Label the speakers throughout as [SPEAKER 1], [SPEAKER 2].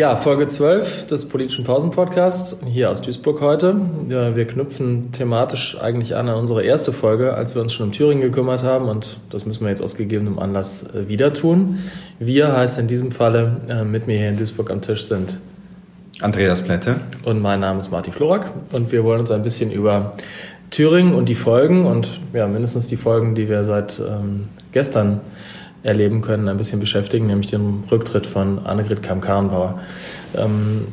[SPEAKER 1] Ja, Folge 12 des politischen Pausen-Podcasts hier aus Duisburg heute. Wir knüpfen thematisch eigentlich an an unsere erste Folge, als wir uns schon um Thüringen gekümmert haben und das müssen wir jetzt aus gegebenem Anlass äh, wieder tun. Wir heißt in diesem Falle äh, mit mir hier in Duisburg am Tisch sind
[SPEAKER 2] Andreas Plätte
[SPEAKER 1] und mein Name ist Martin Florak und wir wollen uns ein bisschen über Thüringen und die Folgen und ja, mindestens die Folgen, die wir seit ähm, gestern erleben können, ein bisschen beschäftigen, nämlich den Rücktritt von Annegret Kamm-Karrenbauer. Ähm,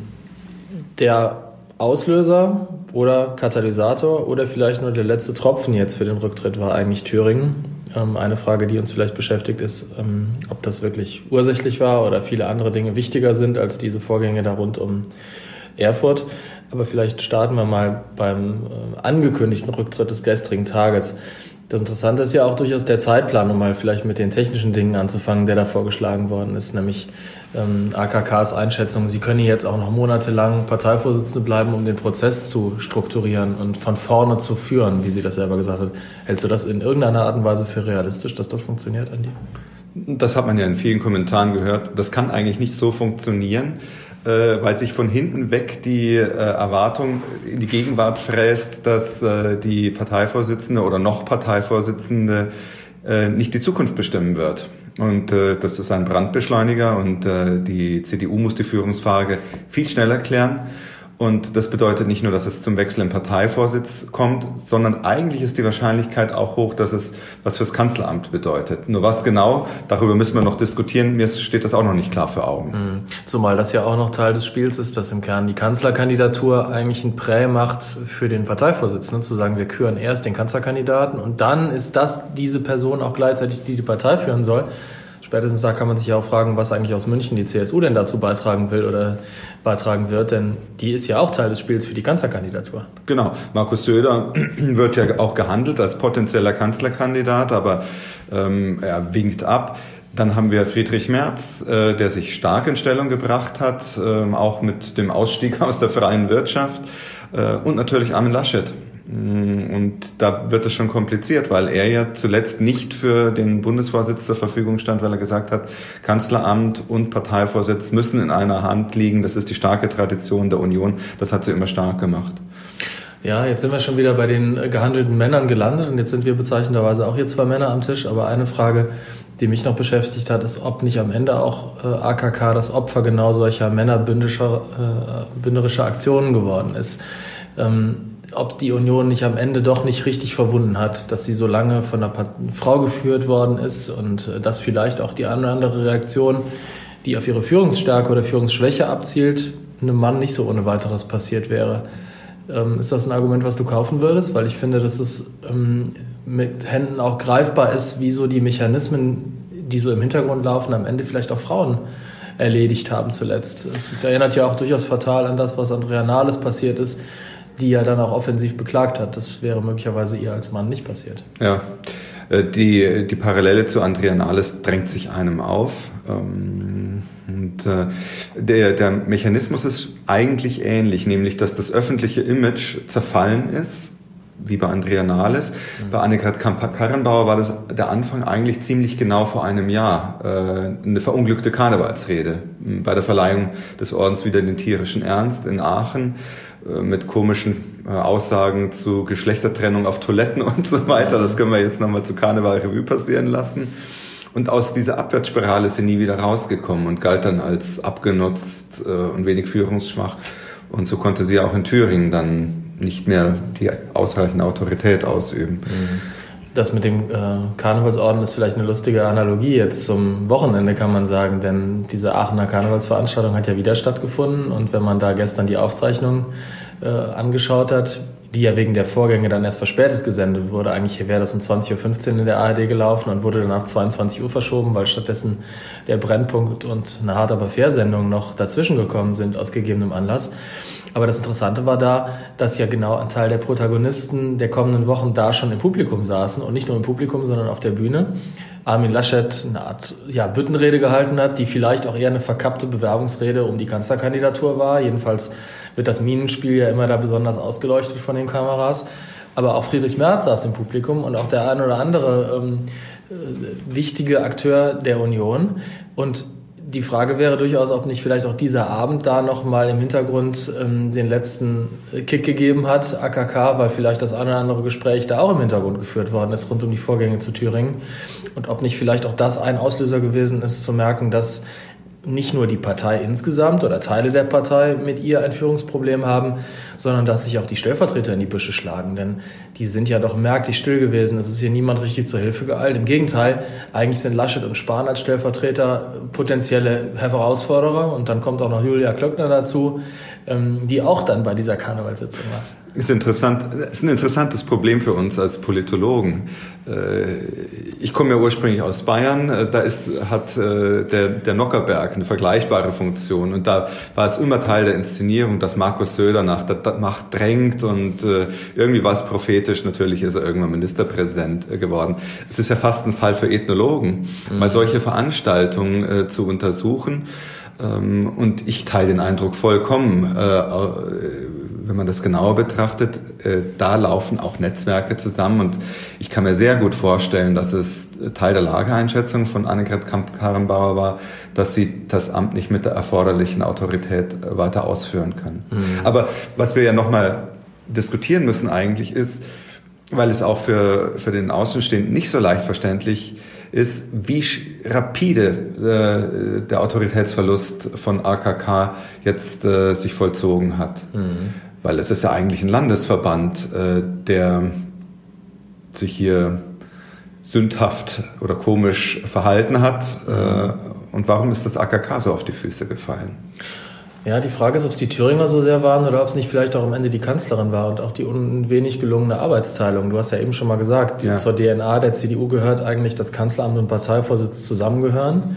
[SPEAKER 1] der Auslöser oder Katalysator oder vielleicht nur der letzte Tropfen jetzt für den Rücktritt war eigentlich Thüringen. Ähm, eine Frage, die uns vielleicht beschäftigt, ist, ähm, ob das wirklich ursächlich war oder viele andere Dinge wichtiger sind als diese Vorgänge da rund um Erfurt. Aber vielleicht starten wir mal beim äh, angekündigten Rücktritt des gestrigen Tages. Das Interessante ist ja auch durchaus der Zeitplan, um mal vielleicht mit den technischen Dingen anzufangen, der da vorgeschlagen worden ist, nämlich ähm, AKKs Einschätzung, sie können jetzt auch noch monatelang Parteivorsitzende bleiben, um den Prozess zu strukturieren und von vorne zu führen, wie sie das selber gesagt hat. Hältst du das in irgendeiner Art und Weise für realistisch, dass das funktioniert, Andi?
[SPEAKER 2] Das hat man ja in vielen Kommentaren gehört. Das kann eigentlich nicht so funktionieren äh, weil sich von hinten weg die äh, Erwartung in die Gegenwart fräst, dass äh, die Parteivorsitzende oder noch Parteivorsitzende äh, nicht die Zukunft bestimmen wird. Und äh, das ist ein Brandbeschleuniger und äh, die CDU muss die Führungsfrage viel schneller klären. Und das bedeutet nicht nur, dass es zum Wechsel im Parteivorsitz kommt, sondern eigentlich ist die Wahrscheinlichkeit auch hoch, dass es was fürs Kanzleramt bedeutet. Nur was genau, darüber müssen wir noch diskutieren. Mir steht das auch noch nicht klar für Augen. Mhm.
[SPEAKER 1] Zumal das ja auch noch Teil des Spiels ist, dass im Kern die Kanzlerkandidatur eigentlich ein Prä macht für den Parteivorsitzenden, zu sagen, wir küren erst den Kanzlerkandidaten und dann ist das diese Person auch gleichzeitig, die die Partei führen soll. Spätestens da kann man sich ja auch fragen, was eigentlich aus München die CSU denn dazu beitragen will oder beitragen wird, denn die ist ja auch Teil des Spiels für die Kanzlerkandidatur.
[SPEAKER 2] Genau, Markus Söder wird ja auch gehandelt als potenzieller Kanzlerkandidat, aber ähm, er winkt ab. Dann haben wir Friedrich Merz, äh, der sich stark in Stellung gebracht hat, äh, auch mit dem Ausstieg aus der freien Wirtschaft. Äh, und natürlich Armin Laschet, und da wird es schon kompliziert, weil er ja zuletzt nicht für den Bundesvorsitz zur Verfügung stand, weil er gesagt hat, Kanzleramt und Parteivorsitz müssen in einer Hand liegen. Das ist die starke Tradition der Union. Das hat sie immer stark gemacht.
[SPEAKER 1] Ja, jetzt sind wir schon wieder bei den gehandelten Männern gelandet und jetzt sind wir bezeichnenderweise auch hier zwei Männer am Tisch. Aber eine Frage, die mich noch beschäftigt hat, ist, ob nicht am Ende auch äh, AKK das Opfer genau solcher männerbündischer äh, bündnerischer Aktionen geworden ist. Ähm, ob die Union nicht am Ende doch nicht richtig verwunden hat, dass sie so lange von einer Frau geführt worden ist und äh, dass vielleicht auch die eine oder andere Reaktion, die auf ihre Führungsstärke oder Führungsschwäche abzielt, einem Mann nicht so ohne weiteres passiert wäre. Ähm, ist das ein Argument, was du kaufen würdest? Weil ich finde, dass es ähm, mit Händen auch greifbar ist, wie so die Mechanismen, die so im Hintergrund laufen, am Ende vielleicht auch Frauen erledigt haben zuletzt. Es erinnert ja auch durchaus fatal an das, was Andrea Nahles passiert ist, die ja dann auch offensiv beklagt hat. Das wäre möglicherweise ihr als Mann nicht passiert.
[SPEAKER 2] Ja, äh, die, die Parallele zu Andrea Nahles drängt sich einem auf. Ähm, und äh, der, der Mechanismus ist eigentlich ähnlich, nämlich dass das öffentliche Image zerfallen ist wie bei Andrea Nahles. Mhm. Bei Annegret Karrenbauer war das der Anfang eigentlich ziemlich genau vor einem Jahr. Äh, eine verunglückte Karnevalsrede bei der Verleihung des Ordens wieder den tierischen Ernst in Aachen mit komischen äh, Aussagen zu Geschlechtertrennung auf Toiletten und so weiter. Das können wir jetzt nochmal zu Karneval Revue passieren lassen. Und aus dieser Abwärtsspirale ist sie nie wieder rausgekommen und galt dann als abgenutzt äh, und wenig führungsschwach. Und so konnte sie auch in Thüringen dann nicht mehr die ausreichende Autorität ausüben.
[SPEAKER 1] Mhm. Das mit dem äh, Karnevalsorden ist vielleicht eine lustige Analogie jetzt zum Wochenende, kann man sagen, denn diese Aachener Karnevalsveranstaltung hat ja wieder stattgefunden und wenn man da gestern die Aufzeichnung äh, angeschaut hat, die ja wegen der Vorgänge dann erst verspätet gesendet wurde. Eigentlich wäre das um 20.15 Uhr in der ARD gelaufen und wurde dann auf 22 Uhr verschoben, weil stattdessen der Brennpunkt und eine hart aber fair Sendung noch dazwischen gekommen sind aus gegebenem Anlass. Aber das Interessante war da, dass ja genau ein Teil der Protagonisten der kommenden Wochen da schon im Publikum saßen und nicht nur im Publikum, sondern auf der Bühne. Armin Laschet eine Art ja, Büttenrede gehalten hat, die vielleicht auch eher eine verkappte Bewerbungsrede um die Kanzlerkandidatur war. Jedenfalls wird das Minenspiel ja immer da besonders ausgeleuchtet von den Kameras. Aber auch Friedrich Merz saß im Publikum und auch der ein oder andere ähm, äh, wichtige Akteur der Union. Und die Frage wäre durchaus, ob nicht vielleicht auch dieser Abend da nochmal im Hintergrund ähm, den letzten Kick gegeben hat, AKK, weil vielleicht das eine oder andere Gespräch da auch im Hintergrund geführt worden ist rund um die Vorgänge zu Thüringen. Und ob nicht vielleicht auch das ein Auslöser gewesen ist, zu merken, dass nicht nur die Partei insgesamt oder Teile der Partei mit ihr ein Führungsproblem haben, sondern dass sich auch die Stellvertreter in die Büsche schlagen. Denn die sind ja doch merklich still gewesen. Es ist hier niemand richtig zur Hilfe geeilt. Im Gegenteil, eigentlich sind Laschet und Spahn als Stellvertreter potenzielle Herausforderer. Und dann kommt auch noch Julia Klöckner dazu, ähm, die auch dann bei dieser Karnevalssitzung war.
[SPEAKER 2] Ist interessant, ist ein interessantes Problem für uns als Politologen. Äh, ich komme ja ursprünglich aus Bayern, äh, da ist, hat äh, der, der Nockerberg eine vergleichbare Funktion und da war es immer Teil der Inszenierung, dass Markus Söder nach der Macht drängt und irgendwie war es prophetisch, natürlich ist er irgendwann Ministerpräsident geworden. Es ist ja fast ein Fall für Ethnologen, mhm. mal solche Veranstaltungen zu untersuchen. Ähm, und ich teile den Eindruck vollkommen wenn man das genauer betrachtet, äh, da laufen auch Netzwerke zusammen und ich kann mir sehr gut vorstellen, dass es Teil der Lageeinschätzung von Annegret Kamp-Karrenbauer war, dass sie das Amt nicht mit der erforderlichen Autorität weiter ausführen kann. Mhm. Aber was wir ja nochmal diskutieren müssen eigentlich ist, weil es auch für, für den Außenstehenden nicht so leicht verständlich ist, wie rapide äh, der Autoritätsverlust von AKK jetzt äh, sich vollzogen hat. Mhm weil es ist ja eigentlich ein Landesverband, äh, der sich hier sündhaft oder komisch verhalten hat. Äh, und warum ist das AKK so auf die Füße gefallen?
[SPEAKER 1] Ja, die Frage ist, ob es die Thüringer so sehr waren oder ob es nicht vielleicht auch am Ende die Kanzlerin war und auch die unwenig gelungene Arbeitsteilung. Du hast ja eben schon mal gesagt, ja. zur DNA der CDU gehört eigentlich, dass Kanzleramt und Parteivorsitz zusammengehören.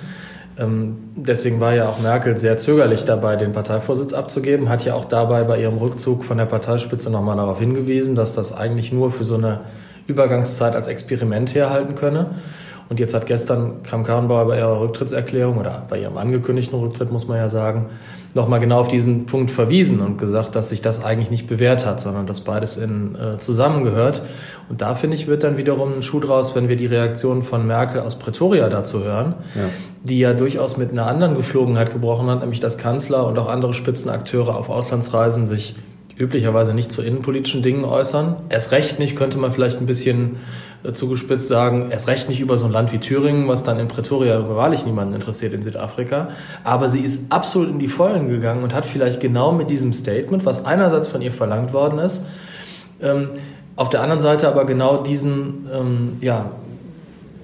[SPEAKER 1] Ähm, deswegen war ja auch Merkel sehr zögerlich dabei, den Parteivorsitz abzugeben, hat ja auch dabei bei ihrem Rückzug von der Parteispitze nochmal darauf hingewiesen, dass das eigentlich nur für so eine Übergangszeit als Experiment herhalten könne. Und jetzt hat gestern Kram Karrenbauer bei ihrer Rücktrittserklärung oder bei ihrem angekündigten Rücktritt, muss man ja sagen, nochmal genau auf diesen Punkt verwiesen und gesagt, dass sich das eigentlich nicht bewährt hat, sondern dass beides in, äh, zusammengehört. Und da finde ich, wird dann wiederum ein Schuh draus, wenn wir die Reaktion von Merkel aus Pretoria dazu hören, ja. die ja durchaus mit einer anderen Geflogenheit gebrochen hat, nämlich dass Kanzler und auch andere Spitzenakteure auf Auslandsreisen sich üblicherweise nicht zu innenpolitischen Dingen äußern. Erst recht nicht, könnte man vielleicht ein bisschen zugespitzt sagen, erst recht nicht über so ein Land wie Thüringen, was dann in Pretoria wahrlich niemanden interessiert in Südafrika. Aber sie ist absolut in die Vollen gegangen und hat vielleicht genau mit diesem Statement, was einerseits von ihr verlangt worden ist, ähm, auf der anderen Seite aber genau diesen, ähm, ja,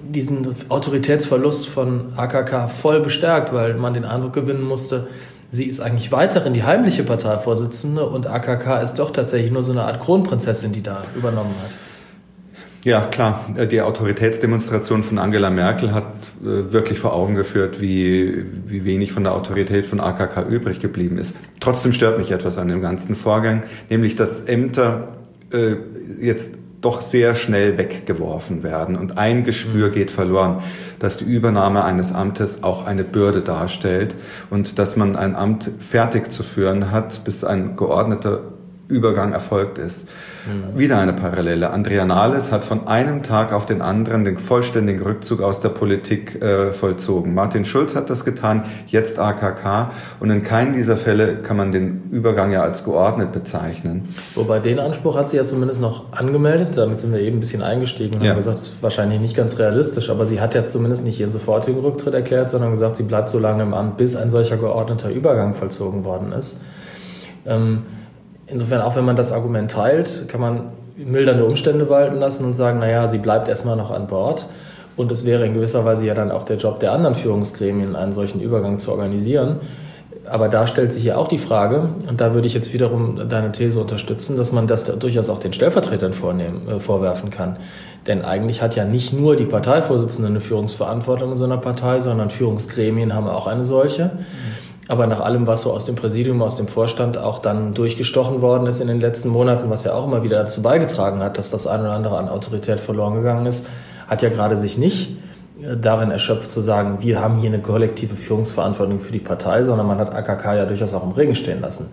[SPEAKER 1] diesen Autoritätsverlust von AKK voll bestärkt, weil man den Eindruck gewinnen musste, sie ist eigentlich weiterhin die heimliche Parteivorsitzende und AKK ist doch tatsächlich nur so eine Art Kronprinzessin, die da übernommen hat.
[SPEAKER 2] Ja, klar. Die Autoritätsdemonstration von Angela Merkel hat äh, wirklich vor Augen geführt, wie, wie wenig von der Autorität von AKK übrig geblieben ist. Trotzdem stört mich etwas an dem ganzen Vorgang, nämlich dass Ämter äh, jetzt doch sehr schnell weggeworfen werden und ein Gespür mhm. geht verloren, dass die Übernahme eines Amtes auch eine Bürde darstellt und dass man ein Amt fertig zu führen hat, bis ein geordneter Übergang erfolgt ist. Mhm. Wieder eine Parallele. Andrea Nahles hat von einem Tag auf den anderen den vollständigen Rückzug aus der Politik äh, vollzogen. Martin Schulz hat das getan, jetzt AKK. Und in keinem dieser Fälle kann man den Übergang ja als geordnet bezeichnen.
[SPEAKER 1] Wobei den Anspruch hat sie ja zumindest noch angemeldet. Damit sind wir eben ein bisschen eingestiegen und ja. haben gesagt, das ist wahrscheinlich nicht ganz realistisch. Aber sie hat ja zumindest nicht ihren sofortigen Rücktritt erklärt, sondern gesagt, sie bleibt so lange im Amt, bis ein solcher geordneter Übergang vollzogen worden ist. Ähm, Insofern, auch wenn man das Argument teilt, kann man mildernde Umstände walten lassen und sagen, naja, sie bleibt erstmal noch an Bord. Und es wäre in gewisser Weise ja dann auch der Job der anderen Führungsgremien, einen solchen Übergang zu organisieren. Aber da stellt sich ja auch die Frage, und da würde ich jetzt wiederum deine These unterstützen, dass man das durchaus auch den Stellvertretern vornehmen, äh, vorwerfen kann. Denn eigentlich hat ja nicht nur die Parteivorsitzende eine Führungsverantwortung in so einer Partei, sondern Führungsgremien haben auch eine solche. Mhm. Aber nach allem, was so aus dem Präsidium, aus dem Vorstand auch dann durchgestochen worden ist in den letzten Monaten, was ja auch immer wieder dazu beigetragen hat, dass das eine oder andere an Autorität verloren gegangen ist, hat ja gerade sich nicht darin erschöpft zu sagen, wir haben hier eine kollektive Führungsverantwortung für die Partei, sondern man hat AKK ja durchaus auch im Regen stehen lassen.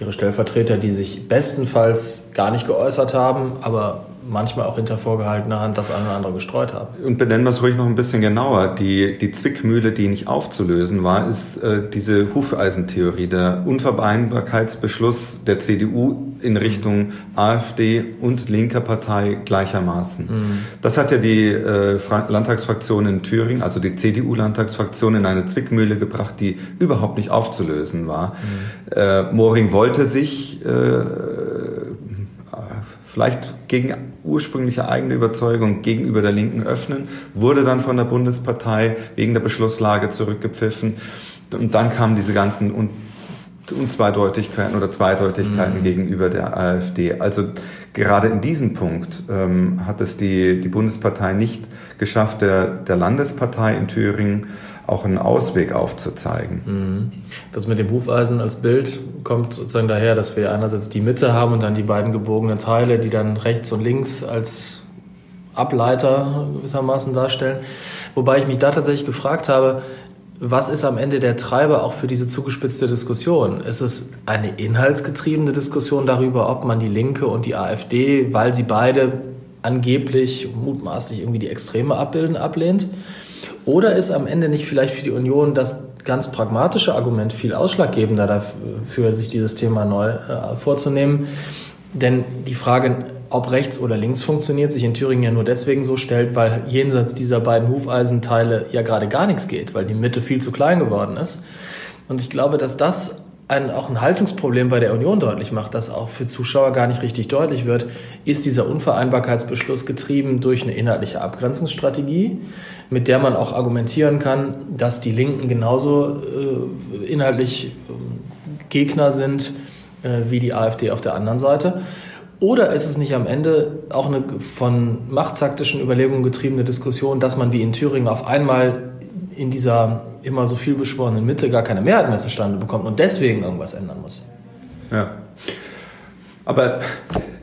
[SPEAKER 1] Ihre Stellvertreter, die sich bestenfalls gar nicht geäußert haben, aber manchmal auch hinter vorgehaltener Hand das eine oder andere gestreut haben.
[SPEAKER 2] Und benennen wir es ruhig noch ein bisschen genauer. Die, die Zwickmühle, die nicht aufzulösen war, ist äh, diese Hufeisentheorie, der Unvereinbarkeitsbeschluss der CDU in Richtung AfD und linker Partei gleichermaßen. Mhm. Das hat ja die äh, Landtagsfraktion in Thüringen, also die CDU-Landtagsfraktion, in eine Zwickmühle gebracht, die überhaupt nicht aufzulösen war. Mhm. Äh, Moring wollte sich äh, vielleicht gegen ursprüngliche eigene Überzeugung gegenüber der Linken öffnen, wurde dann von der Bundespartei wegen der Beschlusslage zurückgepfiffen. Und dann kamen diese ganzen Unzweideutigkeiten oder Zweideutigkeiten mhm. gegenüber der AfD. Also gerade in diesem Punkt ähm, hat es die, die Bundespartei nicht geschafft, der, der Landespartei in Thüringen auch einen Ausweg aufzuzeigen.
[SPEAKER 1] Mhm. Das mit dem Hufeisen als Bild kommt sozusagen daher, dass wir einerseits die Mitte haben und dann die beiden gebogenen Teile, die dann rechts und links als Ableiter gewissermaßen darstellen. Wobei ich mich da tatsächlich gefragt habe, was ist am Ende der Treiber auch für diese zugespitzte Diskussion? Ist es eine inhaltsgetriebene Diskussion darüber, ob man die Linke und die AfD, weil sie beide angeblich mutmaßlich irgendwie die Extreme abbilden, ablehnt? Oder ist am Ende nicht vielleicht für die Union das ganz pragmatische Argument viel ausschlaggebender dafür, sich dieses Thema neu äh, vorzunehmen? Denn die Frage, ob rechts oder links funktioniert, sich in Thüringen ja nur deswegen so stellt, weil jenseits dieser beiden Hufeisenteile ja gerade gar nichts geht, weil die Mitte viel zu klein geworden ist. Und ich glaube, dass das ein, auch ein Haltungsproblem bei der Union deutlich macht, das auch für Zuschauer gar nicht richtig deutlich wird, ist dieser Unvereinbarkeitsbeschluss getrieben durch eine inhaltliche Abgrenzungsstrategie, mit der man auch argumentieren kann, dass die Linken genauso äh, inhaltlich äh, Gegner sind äh, wie die AfD auf der anderen Seite. Oder ist es nicht am Ende auch eine von machttaktischen Überlegungen getriebene Diskussion, dass man wie in Thüringen auf einmal in dieser immer so viel beschworenen Mitte gar keine Mehrheit mehr zustande bekommt und deswegen irgendwas ändern muss.
[SPEAKER 2] Ja. Aber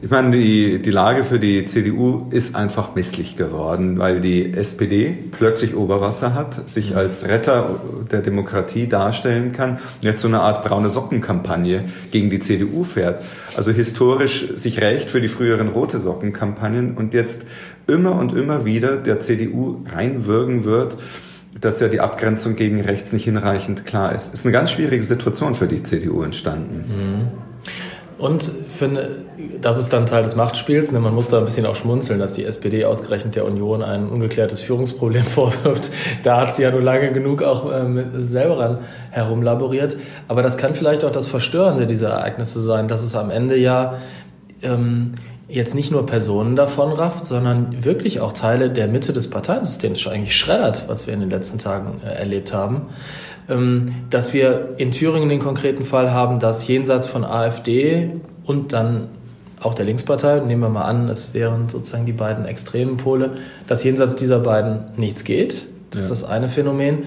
[SPEAKER 2] ich meine, die, die Lage für die CDU ist einfach misslich geworden, weil die SPD plötzlich Oberwasser hat, sich als Retter der Demokratie darstellen kann und jetzt so eine Art braune Sockenkampagne gegen die CDU fährt. Also historisch sich rächt für die früheren rote Sockenkampagnen und jetzt immer und immer wieder der CDU reinwürgen wird dass ja die Abgrenzung gegen rechts nicht hinreichend klar ist. Ist eine ganz schwierige Situation für die CDU entstanden.
[SPEAKER 1] Mhm. Und finde, das ist dann Teil des Machtspiels. Denn man muss da ein bisschen auch schmunzeln, dass die SPD ausgerechnet der Union ein ungeklärtes Führungsproblem vorwirft. Da hat sie ja nur lange genug auch ähm, selber ran herumlaboriert. Aber das kann vielleicht auch das Verstörende dieser Ereignisse sein, dass es am Ende ja ähm, jetzt nicht nur Personen davon rafft, sondern wirklich auch Teile der Mitte des Parteiensystems eigentlich schreddert, was wir in den letzten Tagen äh, erlebt haben. Ähm, dass wir in Thüringen den konkreten Fall haben, dass jenseits von AfD und dann auch der Linkspartei, nehmen wir mal an, es wären sozusagen die beiden extremen Pole, dass jenseits dieser beiden nichts geht. Das ja. ist das eine Phänomen.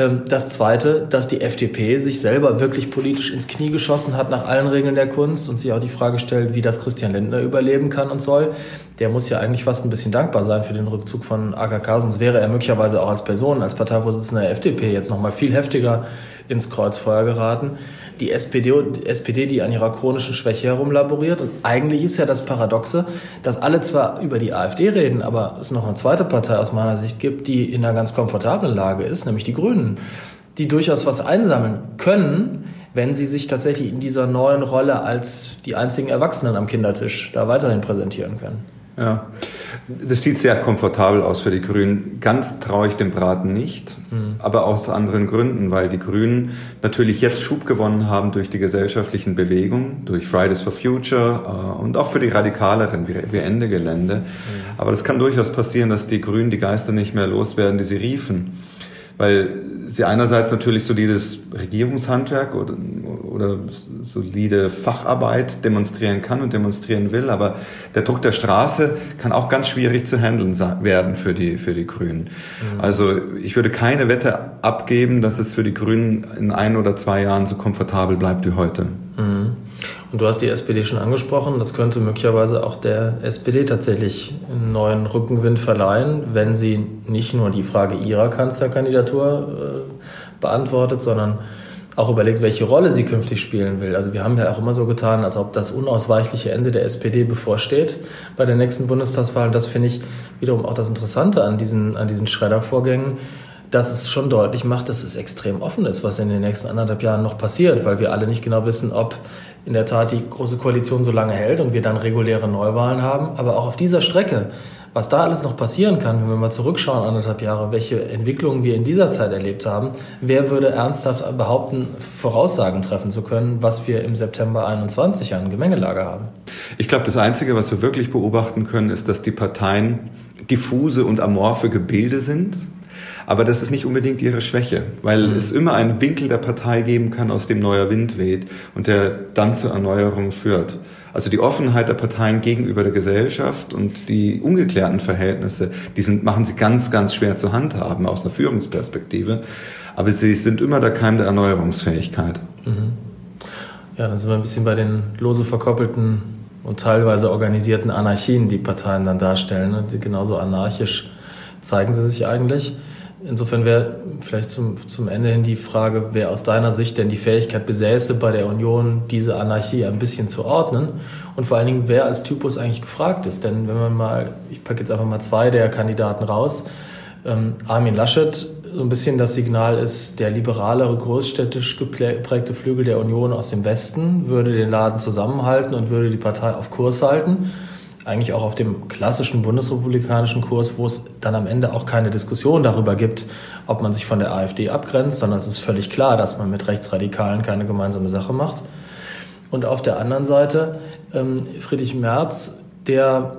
[SPEAKER 1] Ähm, das Zweite, dass die FDP sich selber wirklich politisch ins Knie geschossen hat nach allen Regeln der Kunst und sich auch die Frage stellt, wie das Christian Lindner überleben kann und soll. Der muss ja eigentlich fast ein bisschen dankbar sein für den Rückzug von AKK, sonst wäre er möglicherweise auch als Person, als Parteivorsitzender der FDP jetzt noch mal viel heftiger ins Kreuzfeuer geraten die SPD, SPD, die an ihrer chronischen Schwäche herumlaboriert. Und eigentlich ist ja das Paradoxe, dass alle zwar über die AfD reden, aber es noch eine zweite Partei aus meiner Sicht gibt, die in einer ganz komfortablen Lage ist, nämlich die Grünen, die durchaus was einsammeln können, wenn sie sich tatsächlich in dieser neuen Rolle als die einzigen Erwachsenen am Kindertisch da weiterhin präsentieren können.
[SPEAKER 2] Ja, das sieht sehr komfortabel aus für die Grünen. Ganz traue ich dem Braten nicht, mhm. aber aus anderen Gründen, weil die Grünen natürlich jetzt Schub gewonnen haben durch die gesellschaftlichen Bewegungen, durch Fridays for Future äh, und auch für die Radikaleren wie, wie Ende Gelände. Mhm. Aber das kann durchaus passieren, dass die Grünen die Geister nicht mehr loswerden, die sie riefen weil sie einerseits natürlich solides Regierungshandwerk oder, oder solide Facharbeit demonstrieren kann und demonstrieren will, aber der Druck der Straße kann auch ganz schwierig zu handeln werden für die, für die Grünen. Mhm. Also ich würde keine Wette abgeben, dass es für die Grünen in ein oder zwei Jahren so komfortabel bleibt wie heute.
[SPEAKER 1] Und du hast die SPD schon angesprochen. Das könnte möglicherweise auch der SPD tatsächlich einen neuen Rückenwind verleihen, wenn sie nicht nur die Frage ihrer Kanzlerkandidatur äh, beantwortet, sondern auch überlegt, welche Rolle sie künftig spielen will. Also wir haben ja auch immer so getan, als ob das unausweichliche Ende der SPD bevorsteht bei der nächsten Bundestagswahl. das finde ich wiederum auch das Interessante an diesen, an diesen Schreddervorgängen dass es schon deutlich macht, dass es extrem offen ist, was in den nächsten anderthalb Jahren noch passiert, weil wir alle nicht genau wissen, ob in der Tat die Große Koalition so lange hält und wir dann reguläre Neuwahlen haben. Aber auch auf dieser Strecke, was da alles noch passieren kann, wenn wir mal zurückschauen, anderthalb Jahre, welche Entwicklungen wir in dieser Zeit erlebt haben, wer würde ernsthaft behaupten, Voraussagen treffen zu können, was wir im September 21 an Gemengelage haben?
[SPEAKER 2] Ich glaube, das Einzige, was wir wirklich beobachten können, ist, dass die Parteien diffuse und amorphe Gebilde sind aber das ist nicht unbedingt ihre Schwäche, weil mhm. es immer einen Winkel der Partei geben kann, aus dem neuer Wind weht und der dann zur Erneuerung führt. Also die Offenheit der Parteien gegenüber der Gesellschaft und die ungeklärten Verhältnisse, die sind, machen sie ganz, ganz schwer zu handhaben aus einer Führungsperspektive. Aber sie sind immer der Keim der Erneuerungsfähigkeit. Mhm.
[SPEAKER 1] Ja, dann sind wir ein bisschen bei den lose verkoppelten und teilweise organisierten Anarchien, die Parteien dann darstellen. Ne? Genauso anarchisch zeigen sie sich eigentlich. Insofern wäre vielleicht zum, zum Ende hin die Frage, wer aus deiner Sicht denn die Fähigkeit besäße, bei der Union diese Anarchie ein bisschen zu ordnen und vor allen Dingen, wer als Typus eigentlich gefragt ist. Denn wenn man mal, ich packe jetzt einfach mal zwei der Kandidaten raus, ähm, Armin Laschet so ein bisschen das Signal ist, der liberalere, großstädtisch geprägte Flügel der Union aus dem Westen würde den Laden zusammenhalten und würde die Partei auf Kurs halten eigentlich auch auf dem klassischen bundesrepublikanischen Kurs, wo es dann am Ende auch keine Diskussion darüber gibt, ob man sich von der AfD abgrenzt, sondern es ist völlig klar, dass man mit Rechtsradikalen keine gemeinsame Sache macht. Und auf der anderen Seite ähm, Friedrich Merz, der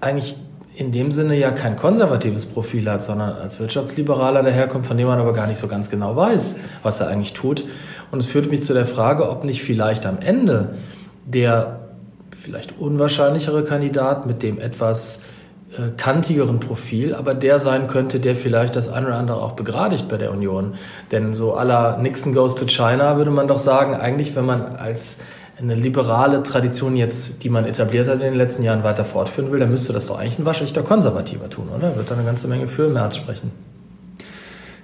[SPEAKER 1] eigentlich in dem Sinne ja kein konservatives Profil hat, sondern als Wirtschaftsliberaler daherkommt, von dem man aber gar nicht so ganz genau weiß, was er eigentlich tut. Und es führt mich zu der Frage, ob nicht vielleicht am Ende der vielleicht unwahrscheinlichere Kandidat mit dem etwas äh, kantigeren Profil, aber der sein könnte, der vielleicht das eine oder andere auch begradigt bei der Union. Denn so aller Nixon goes to China würde man doch sagen, eigentlich, wenn man als eine liberale Tradition jetzt, die man etabliert hat in den letzten Jahren, weiter fortführen will, dann müsste das doch eigentlich ein waschechter Konservativer tun, oder? Wird da eine ganze Menge für Merz sprechen.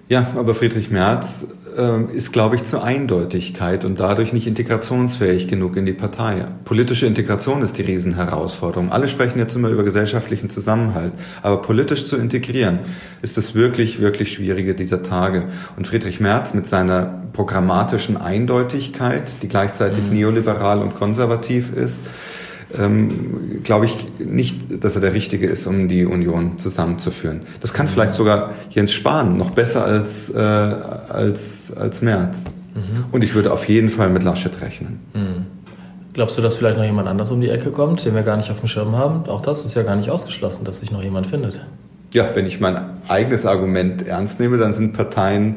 [SPEAKER 2] Ja, aber Friedrich Merz äh, ist, glaube ich, zur Eindeutigkeit und dadurch nicht integrationsfähig genug in die Partei. Politische Integration ist die Riesenherausforderung. Alle sprechen jetzt immer über gesellschaftlichen Zusammenhalt, aber politisch zu integrieren ist das wirklich, wirklich Schwierige dieser Tage. Und Friedrich Merz mit seiner programmatischen Eindeutigkeit, die gleichzeitig mhm. neoliberal und konservativ ist, ähm, glaube ich nicht, dass er der Richtige ist, um die Union zusammenzuführen. Das kann vielleicht sogar Jens Spahn noch besser als, äh, als, als Merz. Mhm. Und ich würde auf jeden Fall mit Laschet rechnen. Mhm.
[SPEAKER 1] Glaubst du, dass vielleicht noch jemand anders um die Ecke kommt, den wir gar nicht auf dem Schirm haben? Auch das ist ja gar nicht ausgeschlossen, dass sich noch jemand findet.
[SPEAKER 2] Ja, wenn ich mein eigenes Argument ernst nehme, dann sind Parteien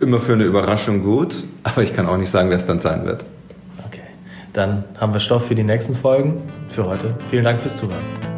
[SPEAKER 2] immer für eine Überraschung gut, aber ich kann auch nicht sagen, wer es dann sein wird.
[SPEAKER 1] Dann haben wir Stoff für die nächsten Folgen. Für heute vielen Dank fürs Zuhören.